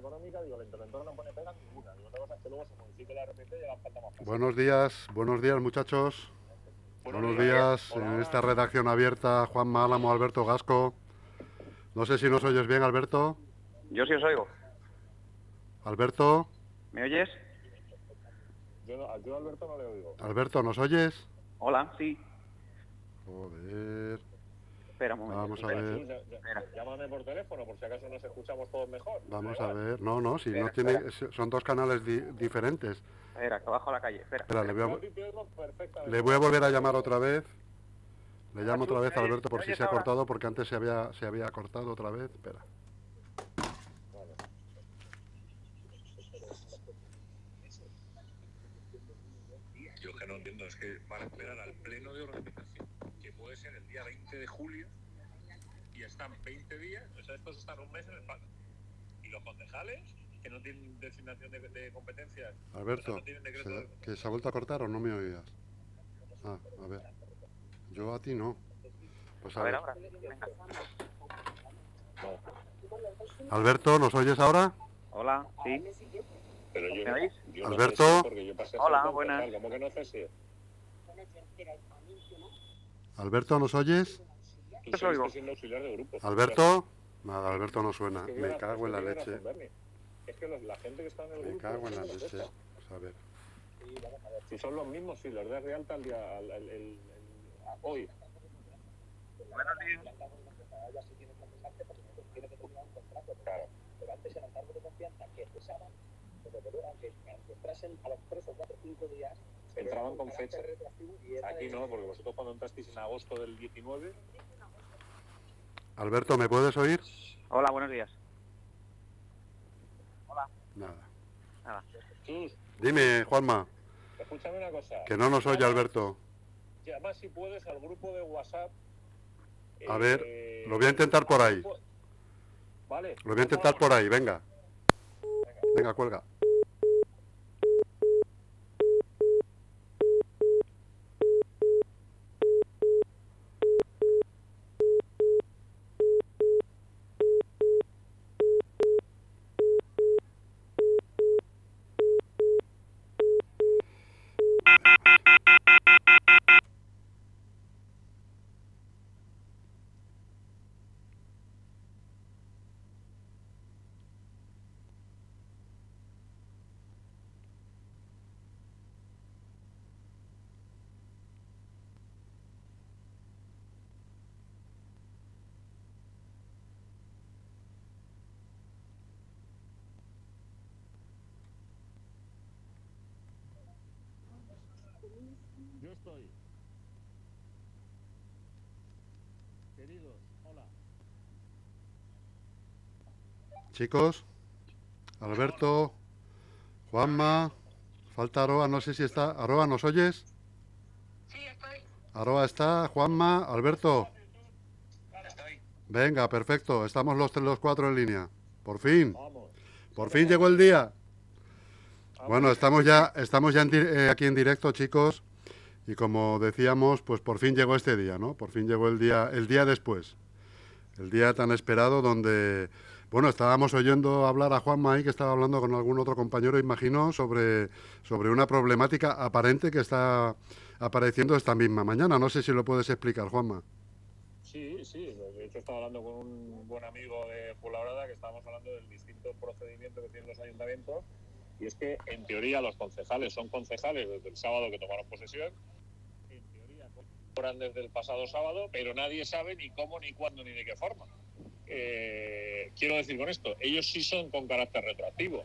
económica, digo, el interventor no pone pega ninguna. Digo, otra cosa es que luego se modifique la RPT y hagan falta más cosas. Buenos días, buenos días muchachos. Buenos días, en esta redacción abierta, Juan Málamo, Alberto Gasco. No sé si nos oyes bien, Alberto. Yo sí os oigo. Alberto, ¿Me oyes? Yo, no- yo a Alberto no le oigo. Alberto, ¿nos oyes? Hola, sí. Joder, Espera un momento. vamos a Espera, ver, Espera. llámame por teléfono por si acaso nos escuchamos todos mejor. vamos a ver. No, no, si no Espera, tiene, son dos canales di- diferentes. Espera, que bajo a la calle. Espera. Espera, le voy, a, le voy a volver a llamar otra vez. Le llamo otra vez a. Alberto por ¿Me si se ha cortado, porque antes se había, se había cortado otra vez. Espera. Yo que no entiendo, es que van a esperar al pleno de organización, 15 de julio y están 20 días, o sea, estos están un mes en el paro. Y los concejales, que no tienen designación de, de competencias. Alberto, o sea, no se, de... ¿que se ha vuelto a cortar o no me oías? Ah, a ver. Yo a ti no. Pues a, a ver, ver, ahora. Venga. Alberto, ¿nos oyes ahora? Hola, sí. Pero yo, ¿Me oís? Yo Alberto. No yo Hola, buenas. ¿Cómo que no cesé? Alberto, ¿nos oyes? Oigo. de grupo. Alberto. Nada, Alberto no suena. Es que Me cago en la leche. Es que los- la gente que está en el Me grupo... cago en la leche. Pues a ver. Si son los mismos, sí, los de Realta al día... al- al- hoy. Buenos días. Claro. Con fecha. Aquí no, porque vosotros cuando entrasteis en agosto del 19... Alberto, ¿me puedes oír? Hola, buenos días. Nada. Nada. Chus, Dime, Juanma, escúchame una cosa. que no nos oye Alberto. Llama si puedes al grupo de WhatsApp. A ver, eh, lo voy a intentar por ahí. Vale. Lo voy a intentar por ahí, venga. Venga, cuelga. Yo estoy. Queridos, hola. Chicos, Alberto, Juanma, falta Aroa, no sé si está. Aroa, ¿nos oyes? Sí, estoy. Aroa está, Juanma, Alberto. Venga, perfecto, estamos los, tres- los cuatro en línea. Por fin, por fin llegó el día. Bueno, estamos ya, estamos ya en eh, aquí en directo, chicos, y como decíamos, pues por fin llegó este día, ¿no? Por fin llegó el día, el día después, el día tan esperado donde, bueno, estábamos oyendo hablar a Juanma ahí, que estaba hablando con algún otro compañero, imagino, sobre, sobre una problemática aparente que está apareciendo esta misma mañana. No sé si lo puedes explicar, Juanma. Sí, sí. De hecho, estaba hablando con un buen amigo de Fuenlabrada que estábamos hablando del distinto procedimiento que tienen los ayuntamientos. Y es que, en teoría, los concejales son concejales desde el sábado que tomaron posesión. En teoría, cobran desde el pasado sábado, pero nadie sabe ni cómo, ni cuándo, ni de qué forma. Eh, quiero decir con esto, ellos sí son con carácter retroactivo.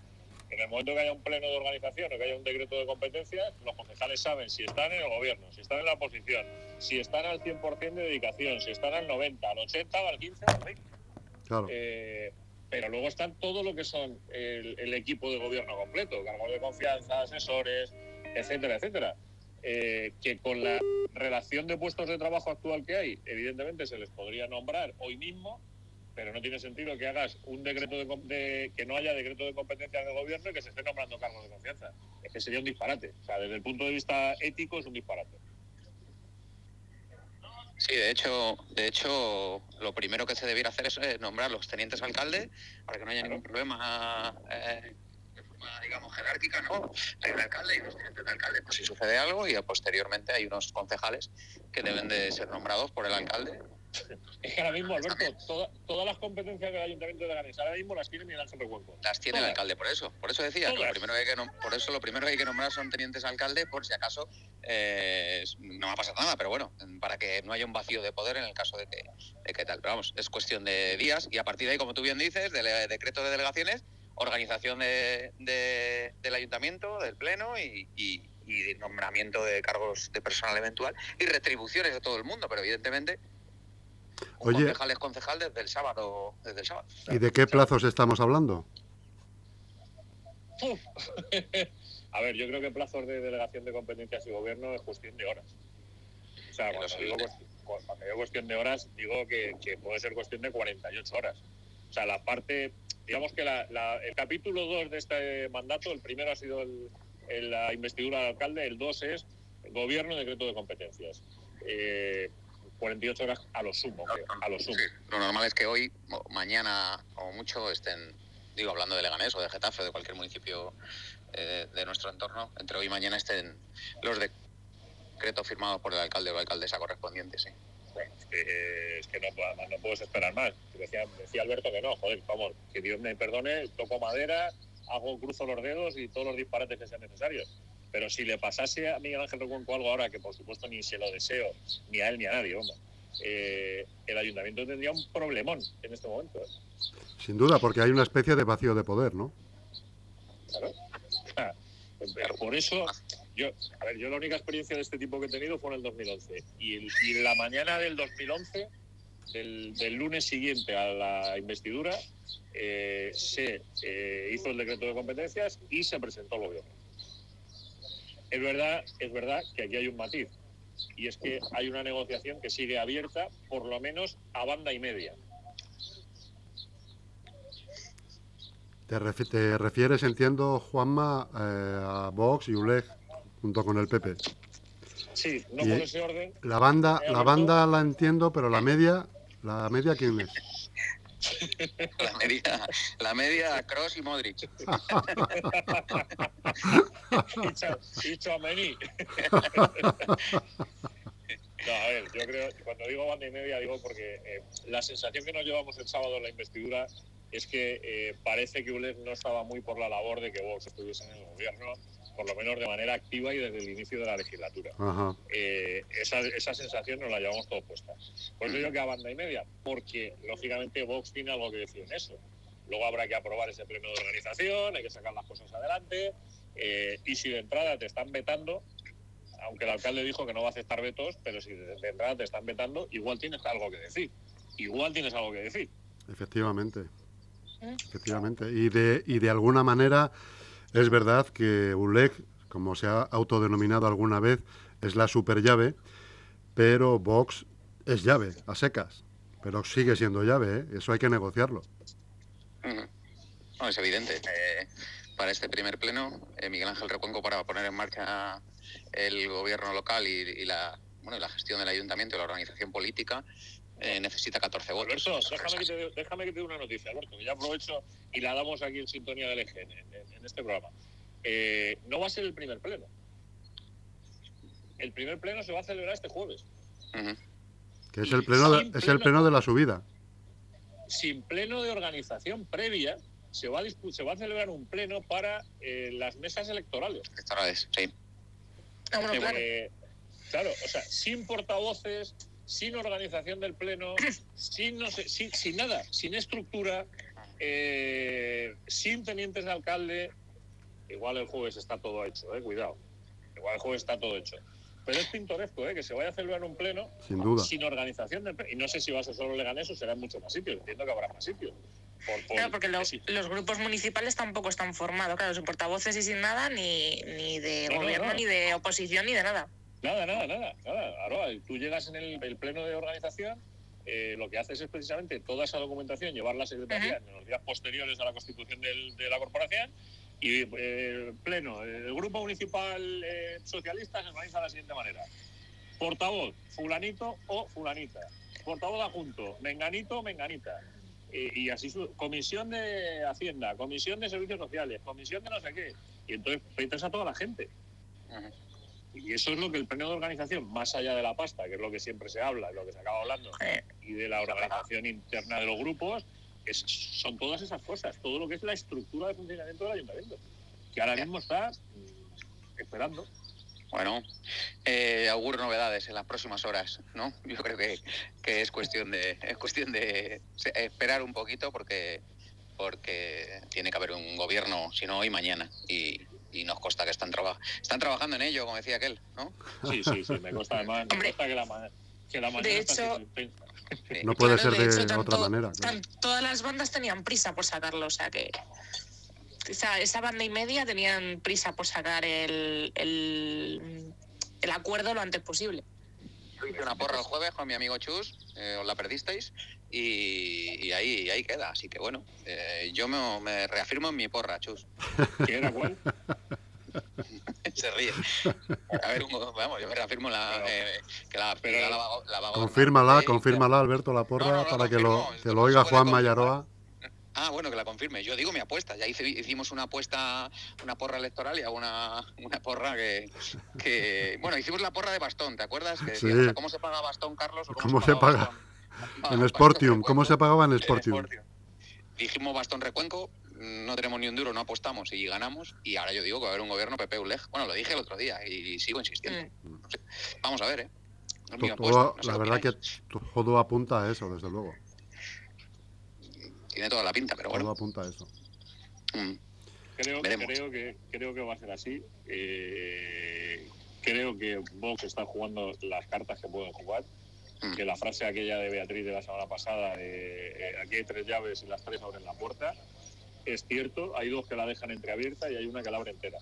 En el momento que haya un pleno de organización o que haya un decreto de competencias, los concejales saben si están en el gobierno, si están en la oposición, si están al 100% de dedicación, si están al 90, al 80 o al 15 o al 20. Claro, Eh, pero luego están todo lo que son el, equipo de gobierno completo, cargos de confianza, asesores, etcétera, etcétera. Eh, que con la relación de puestos de trabajo actual que hay, evidentemente se les podría nombrar hoy mismo, pero no tiene sentido que hagas un decreto de, de- que no haya decreto de competencias del gobierno y que se esté nombrando cargos de confianza. Es que sería un disparate. O sea, desde el punto de vista ético es un disparate. Sí, de hecho, de hecho, lo primero que se debiera hacer es eh, nombrar los tenientes alcalde para que no haya ningún problema eh, de forma, digamos, jerárquica, ¿no? Hay un alcalde y los tenientes de alcalde, pues si sucede algo, y posteriormente hay unos concejales que deben de ser nombrados por el alcalde Es que ahora mismo, Alberto, toda- todas las competencias del Ayuntamiento de Leganés ahora mismo las tiene Miguel Ángel Recuenco. Las tiene el alcalde, por eso. Por eso decía, que lo primero que hay que por eso lo primero que hay que nombrar son tenientes alcalde, por si acaso eh, no va a pasar nada, pero bueno, para que no haya un vacío de poder en el caso de que, de que tal. Pero vamos, es cuestión de días y a partir de ahí, como tú bien dices, del eh, decreto de delegaciones, organización de, de- del ayuntamiento, del pleno y, y- y nombramiento de cargos de personal eventual y retribuciones de todo el mundo, pero evidentemente un Oye. concejal es concejal desde el sábado, desde el sábado. ¿Y de qué plazos estamos hablando? A ver, yo creo que plazos de delegación de competencias y gobierno es cuestión de horas. O sea, cuando digo, cuando digo cuestión de horas, digo que, que puede ser cuestión de 48 horas. O sea, la parte, digamos que la- la- el capítulo 2 de este mandato, el primero ha sido el- el- la investidura del alcalde, el 2 es gobierno y decreto de competencias. Eh, 48 horas a lo sumo, creo, a lo sumo. Sí, lo normal es que hoy, mañana o mucho estén, digo, hablando de Leganés o de Getafe o de cualquier municipio eh, de nuestro entorno, entre hoy y mañana estén los decretos firmados por el alcalde o alcaldesa correspondiente, sí. Bueno, es que, es que no, no puedes esperar más. Decía, decía Alberto que no, joder, vamos, que Dios me perdone, toco madera, hago, cruzo los dedos y todos los disparates que sean necesarios. Pero si le pasase a Miguel Ángel Recuenco algo ahora, que por supuesto ni se lo deseo, ni a él ni a nadie, vamos, eh, el ayuntamiento tendría un problemón en este momento. ¿eh? Sin duda, porque hay una especie de vacío de poder, ¿no? Claro. Ah, por eso, yo, a ver, yo la única experiencia de este tipo que he tenido fue en el 2011. Y, el- y en la mañana del 2011, del, del lunes siguiente a la investidura, eh, se eh, hizo el decreto de competencias y se presentó el gobierno. Es verdad, es verdad que aquí hay un matiz. Y es que hay una negociación que sigue abierta, por lo menos a banda y media. Te, refi- te refieres, entiendo, Juanma, eh, a Vox y ULEG, junto con el PP. Sí, no Y- por ese orden, La banda, la banda la entiendo, pero la media, la media quién es? La media, la media Cross y Modric. Icho, Icho Amení. No, a ver, yo creo, cuando digo banda y media, digo porque eh, la sensación que nos llevamos el sábado en la investidura es que eh, parece que ULEF no estaba muy por la labor de que Vox estuviese en el gobierno, por lo menos de manera activa y desde el inicio de la legislatura. Eh, esa, esa sensación nos la llevamos todos puesta. Por eso digo que a banda y media, porque lógicamente Vox tiene algo que decir en eso. Luego habrá que aprobar ese pleno de organización, hay que sacar las cosas adelante. Eh, y si de entrada te están vetando, aunque el alcalde dijo que no va a aceptar vetos, pero si de, entrada te están vetando, igual tienes algo que decir. Igual tienes algo que decir. Efectivamente. Efectivamente. Y de, y de alguna manera es verdad que ULEG, como se ha autodenominado alguna vez, es la super llave, pero Vox es llave, a secas. Pero sigue siendo llave, ¿eh? eso hay que negociarlo. No, es evidente. Eh, para este primer pleno, eh, Miguel Ángel Recuenco, para poner en marcha el gobierno local y, y la, bueno, y la gestión del ayuntamiento y la organización política, eh, necesita 14 votos. Alberto, déjame que, te, dé- déjame que te dé una noticia, Alberto, que ya aprovecho y la damos aquí en sintonía del EGN, en, este programa. Eh, no va a ser el primer pleno. El primer pleno se va a celebrar este jueves. Que es el pleno de, es el pleno de la subida. Sin pleno de organización previa, se va a, se va a celebrar un pleno para eh, las mesas electorales. Electorales, sí. Ah, bueno, Sí, claro. Eh, claro, o sea, sin portavoces, sin organización del pleno, sin, no sé, sin, sin nada, sin estructura, eh, sin tenientes de alcalde. Igual el jueves está todo hecho, eh, cuidado. Igual el jueves está todo hecho. Pero es pintoresco, eh, que se vaya a celebrar un pleno Sin duda. sin organización del pleno. Y no sé si va a ser solo Leganés o será en muchos más sitios. Entiendo que habrá más sitios. Por- por- Claro, porque los, sí. los grupos municipales tampoco están formados, claro, sin portavoces y sin nada, ni, ni de No, no, gobierno, no. ni de oposición, ni de nada. Nada, nada, nada, nada. Ahora, tú llegas en el, el pleno de organización, eh, lo que haces es precisamente toda esa documentación, llevarla a secretaría en los días posteriores a la constitución del- de la corporación y eh, el pleno, el grupo municipal eh, socialista se organiza de la siguiente manera. portavoz, fulanito o fulanita. Portavoz adjunto, menganito o menganita. Eh, y así, su- comisión de Hacienda, comisión de Servicios Sociales, comisión de no sé qué. Y entonces metes a toda la gente. Y eso es lo que el pleno de organización, más allá de la pasta, que es lo que siempre se habla, lo que se acaba hablando, y de la organización interna de los grupos, es- son todas esas cosas, todo lo que es la estructura de funcionamiento del ayuntamiento, que ahora mismo está mm, esperando. Bueno, eh, auguro novedades en las próximas horas, ¿no? Yo creo que, que es cuestión de es cuestión de esperar un poquito porque porque tiene que haber un gobierno, si no hoy mañana y, y nos consta que están traba- están trabajando en ello, como decía aquel, ¿no? Sí, sí, sí, me consta además, me consta que la, que la mañana de está hecho-. Sí. No puede Claro, ser de de, hecho, otra tanto- manera. claro. tan- todas las bandas tenían prisa por sacarlo, o sea que esa, esa banda y media tenían prisa por sacar el, el, el acuerdo lo antes posible. Yo hice una porra el jueves con mi amigo Chus, eh, os la perdisteis, y, y ahí, ahí queda. Así que bueno, eh, yo me, me reafirmo en mi porra, Chus. ¿Qué era cuál? Se ríe. A ver, un- vamos, yo me reafirmo la, eh, que la, pero- la, la la va a Confírmala, eh, confírmala, Alberto La Porra, No, no, no, para que lo, que lo oiga Juan confirmar. Mayaroa. Ah, bueno, que la confirme. Yo digo mi apuesta. Ya hice, hicimos una apuesta, una porra electoral y hago una, una porra que, que... Bueno, hicimos la porra de bastón, ¿te acuerdas? Que Sí. ¿cómo se paga bastón, Carlos? o ¿Cómo se paga? bastón? Ah, En bastón Sportium, ¿cómo recuenco. se pagaba en En Sportium? Dijimos bastón recuenco, no tenemos ni un duro, no apostamos y ganamos. Y ahora yo digo que va a haber un gobierno PP ULEG. Bueno, lo dije el otro día y sigo insistiendo. Mm. No sé. Vamos a ver, ¿eh? Todo- apuesta, no sé la verdad que todo apunta a eso, desde luego. Tiene toda la pinta, pero Todo bueno. apunta a eso. Mm. Creo, creo, que, creo que va a ser así. Eh, creo que Vox está jugando las cartas que pueden jugar. Mm. Que la frase aquella de Beatriz de la semana pasada, de eh, aquí hay tres llaves y las tres abren la puerta, es cierto. Hay dos que la dejan entreabierta y hay una que la abre entera.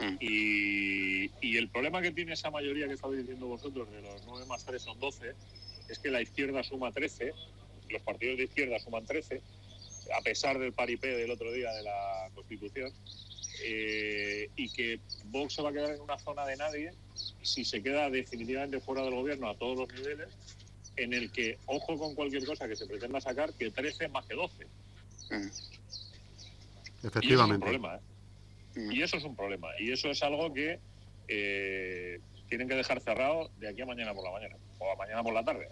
Mm. Y, y el problema que tiene esa mayoría que estabais diciendo vosotros, de los 9 más 3 son 12, es que la izquierda suma 13, los partidos de izquierda suman 13, a pesar del paripé del otro día de la Constitución, eh, y que Vox se va a quedar en una zona de nadie si se queda definitivamente fuera del gobierno a todos los niveles, en el que, ojo con cualquier cosa que se pretenda sacar, que 13 más que 12. Mm. Y eso es un Efectivamente. problema. ¿eh? Mm. Y eso es un problema. Y eso es algo que eh, tienen que dejar cerrado de aquí a mañana por la mañana, o a mañana por la tarde,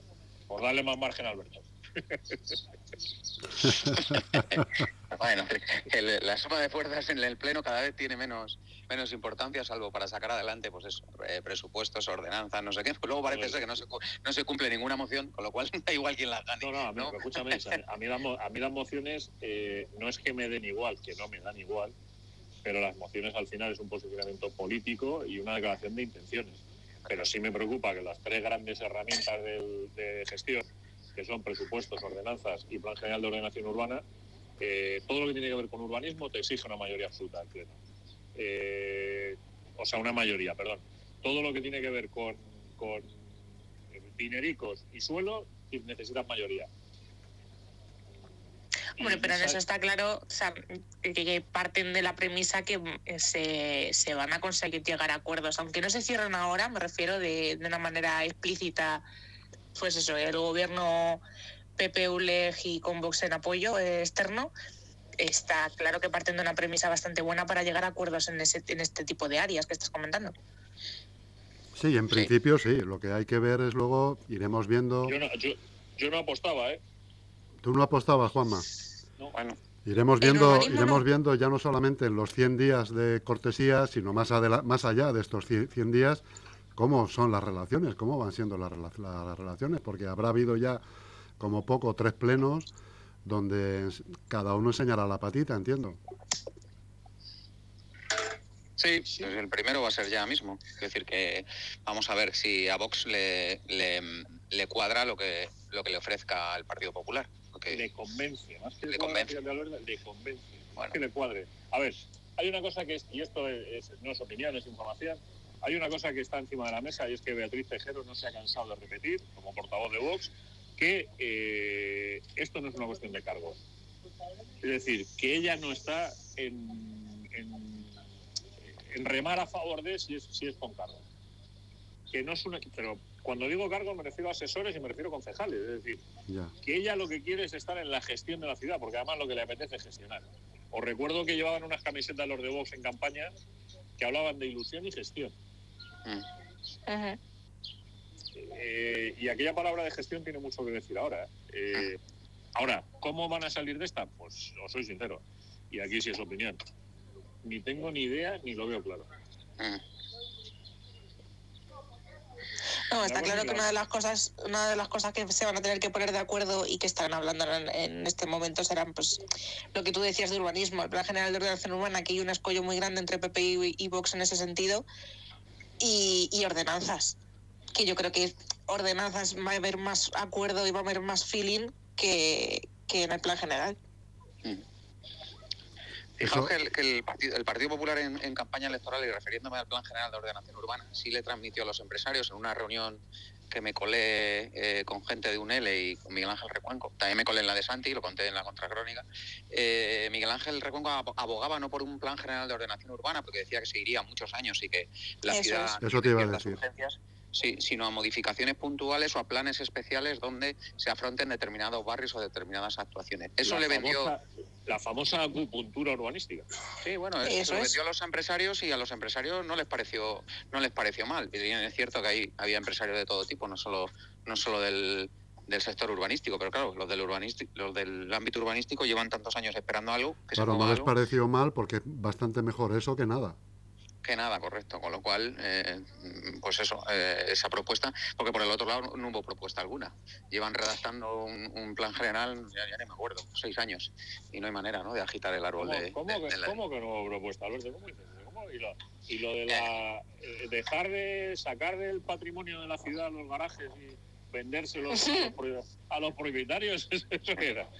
por darle más margen a Alberto. Bueno, el- la suma de fuerzas en el pleno cada vez tiene menos menos importancia, salvo para sacar adelante, pues eso, eh, presupuestos, ordenanzas, no sé qué. Pues luego parece ser que no se, no se cumple ninguna moción, con lo cual da igual quién la gane. No, no, a mí, ¿no? escúchame, a mí, las, a mí las mociones eh, no es que me den igual, que no me dan igual, pero las mociones al final es un posicionamiento político y una declaración de intenciones. Pero sí me preocupa que las tres grandes herramientas del- de gestión, que son presupuestos, ordenanzas y plan general de ordenación urbana, eh, todo lo que tiene que ver con urbanismo te exige una mayoría absoluta del Pleno. Eh, o sea, una mayoría, perdón. Todo lo que tiene que ver con, con dinericos y suelo necesitan mayoría. Y pero en eso está claro o sea, que, parten de la premisa que mm, se, se van a conseguir llegar a acuerdos, aunque no se cierren ahora, me refiero de, de una manera explícita, pues eso, el gobierno PP, ULEG y con Vox en apoyo eh, externo, está claro que parten de una premisa bastante buena para llegar a acuerdos en, ese, en este tipo de áreas que estás comentando. Sí, en principio sí. Lo que hay que ver es luego, iremos viendo. Yo no, yo, yo no apostaba, ¿eh? ¿Tú no apostabas, Juanma? Bueno, Iremos En viendo, iremos no. viendo ya no solamente en los 100 días de cortesía, sino más, más allá de estos 100 100 días, cómo son las relaciones, cómo van siendo las, rela- las relaciones, porque habrá habido ya como poco tres plenos donde cada uno enseñará la patita, entiendo. sí, pues el primero va a ser ya mismo. Es decir, que vamos a ver si a Vox le, le, le cuadra lo que, lo que le ofrezca el Partido Popular. Porque Le convence, más que Le le cuadre, convence. le convence, más que le cuadre. A ver, hay una cosa que es, y esto es- es- no es opinión, es información, hay una cosa que está encima de la mesa y es que Beatriz Tejero no se ha cansado de repetir, como portavoz de Vox, que eh, esto no es una cuestión de cargos. Es decir, que ella no está en, en, en remar a favor de si es, si es con cargos. Que no es una, pero cuando digo cargos me refiero a asesores y me refiero a concejales. Es decir, Ya. que ella lo que quiere es estar en la gestión de la ciudad, porque además lo que le apetece es gestionar. Os recuerdo que llevaban unas camisetas los de Vox en campaña que hablaban de ilusión y gestión. Eh, y aquella palabra de gestión tiene mucho que decir ahora. ¿eh? Eh, ahora, ¿cómo van a salir de esta? Pues os soy sincero, y aquí sí es opinión. Ni tengo ni idea ni lo veo claro. No, está claro que una de las cosas, una de las cosas que se van a tener que poner de acuerdo y que están hablando en, en este momento serán pues lo que tú decías de urbanismo, el Plan General de Ordenación Urbana, que hay un escollo muy grande entre PP y, y Vox en ese sentido, y, y ordenanzas, que yo creo que ordenanzas va a haber más acuerdo y va a haber más feeling que, que en el Plan General. Fijaos que, el, que el partido, el Partido Popular en, en campaña electoral y refiriéndome al Plan General de Ordenación Urbana, sí le transmitió a los empresarios en una reunión que me colé eh, con gente de UNEL y con Miguel Ángel Recuenco. También me colé en la de Santi, lo conté en la contracrónica. Eh, Miguel Ángel Recuenco abo- abogaba no por un plan general de ordenación urbana, porque decía que seguiría muchos años y que la Eso ciudad es. Eso te iba a decir. urgencias, sí, sino a modificaciones puntuales o a planes especiales donde se afronten determinados barrios o determinadas actuaciones. Eso La le vendió... famosa- la famosa acupuntura urbanística. Sí, bueno, Eso eso lo es. vendió a los empresarios y a los empresarios no les pareció no les pareció mal. Y es cierto que ahí había empresarios de todo tipo, no solo no solo del, del sector urbanístico, pero claro, los del urbanístico, los del ámbito urbanístico llevan tantos años esperando algo que Claro, se no les algo pareció mal porque es bastante mejor eso que nada. Que nada, correcto. Con lo cual, eh, pues eso, eh, esa propuesta, porque por el otro lado no hubo propuesta alguna. Llevan redactando un, un plan general, ya, ya ni me acuerdo, seis años, y no hay manera, ¿no?, de agitar el árbol ¿Cómo, de, cómo de- que, de la- cómo que no hubo propuesta, Alberto? ¿Cómo dices? ¿Cómo? Y, lo, y lo de la, eh, dejar de sacar del patrimonio de la ciudad los garajes y vendérselos a los, pro- a los propietarios, ¿eso era?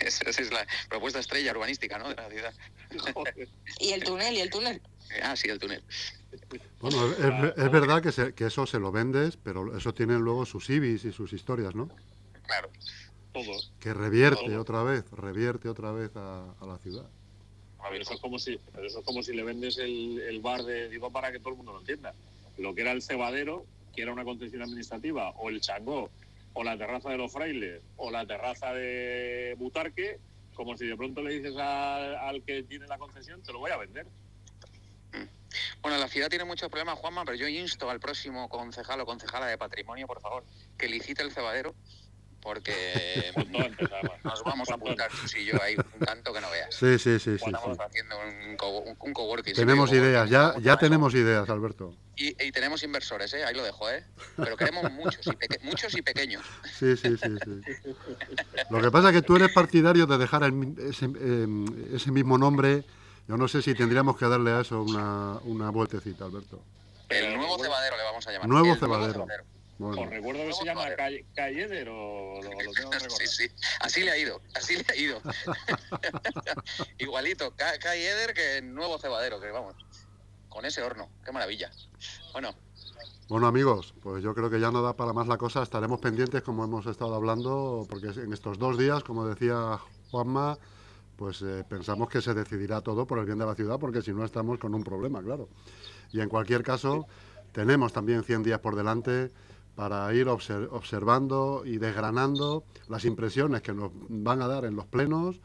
Esa esa es la propuesta estrella urbanística, ¿no?, de la ciudad. Joder. Y el túnel, y el túnel. Ah, sí, el túnel. Bueno, es, es- es verdad que, se- que eso se lo vendes, pero eso tiene luego sus IBIs y sus historias, ¿no? Claro. Todo. Que revierte Todo. otra vez, revierte otra vez a, a la ciudad. Pero eso es como si, pero eso es como si le vendes el, el bar de, digo para que todo el mundo lo entienda, lo que era el cebadero, que era una concesión administrativa, o el changó, o la terraza de los frailes, o la terraza de Butarque, como si de pronto le dices al, al que tiene la concesión, te lo voy a vender. Bueno, la ciudad tiene muchos problemas, Juanma, pero yo insto al próximo concejal o concejala de patrimonio, por favor, que licite el cebadero, porque además. nos vamos a apuntar, y yo, ahí un tanto que no veas. Sí, sí, sí, sí. Estamos sí. haciendo un, co- un, coworking. Tenemos ideas, ya, ya tenemos ideas, Alberto. Y, y tenemos inversores, ¿eh? ahí lo dejo, ¿eh? Pero queremos muchos y, peque- muchos y pequeños. Sí, sí, sí, sí. Lo que pasa es que tú eres partidario de dejar el ese, eh, ese mismo nombre. Yo no sé si tendríamos que darle a eso una, una vueltecita, Alberto. El nuevo cebadero le vamos a llamar. Nuevo El cebadero. Os Bueno, recuerdo que se llama Calle- Calleder o lo, lo tengo que recordar. Sí, sí. Así le ha ido, así le ha ido. Igualito, Ca- Kai Eder que el nuevo cebadero, que vamos, con ese horno, qué maravilla. Bueno, bueno, amigos, pues yo creo que ya no da para más la cosa. Estaremos pendientes, como hemos estado hablando, porque en estos dos días, como decía Juanma, pues eh, pensamos que se decidirá todo por el bien de la ciudad, porque si no estamos con un problema, claro. Y en cualquier caso, tenemos también 100 días por delante para ir obser- observando y desgranando las impresiones que nos van a dar en los plenos,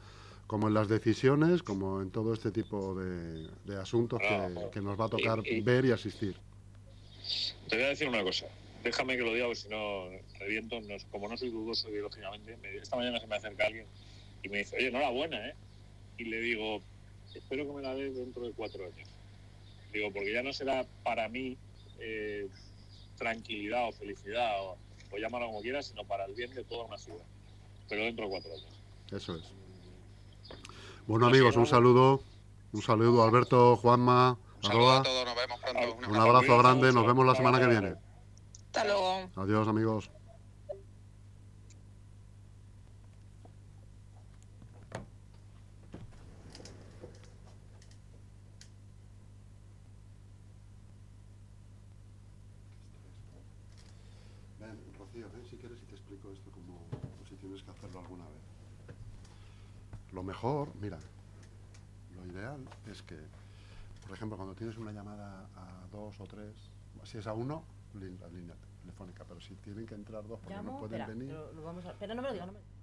como en las decisiones, como en todo este tipo de, de asuntos que, que nos va a tocar Y- y- ver y asistir. Te voy a decir una cosa. Déjame que lo diga, porque si no reviento. No- como no soy dudoso ideológicamente, me- esta mañana se me acerca alguien y me dice, oye, enhorabuena, ¿eh? Y le digo, espero que me la des dentro de cuatro años. Digo, porque ya no será para mí eh, tranquilidad o felicidad, o, o llámalo como quieras, sino para el bien de toda una ciudad. Pero dentro de cuatro años. Eso es. Bueno, amigos, un saludo. Un saludo, Alberto, Juanma, un saludo Aroa. a todos, nos vemos pronto. Un abrazo grande, nos vemos la semana que viene. Hasta luego. Adiós, amigos. Rocío, ven si quieres y te explico esto como si tienes que hacerlo alguna vez. Lo mejor, mira, lo ideal es que, por ejemplo, cuando tienes una llamada a dos o tres, si es a uno, lin- lin- telefónica, pero si tienen que entrar dos porque Llamo, no pueden espera, venir. lo, lo vamos a... Pero no me lo digas, no me-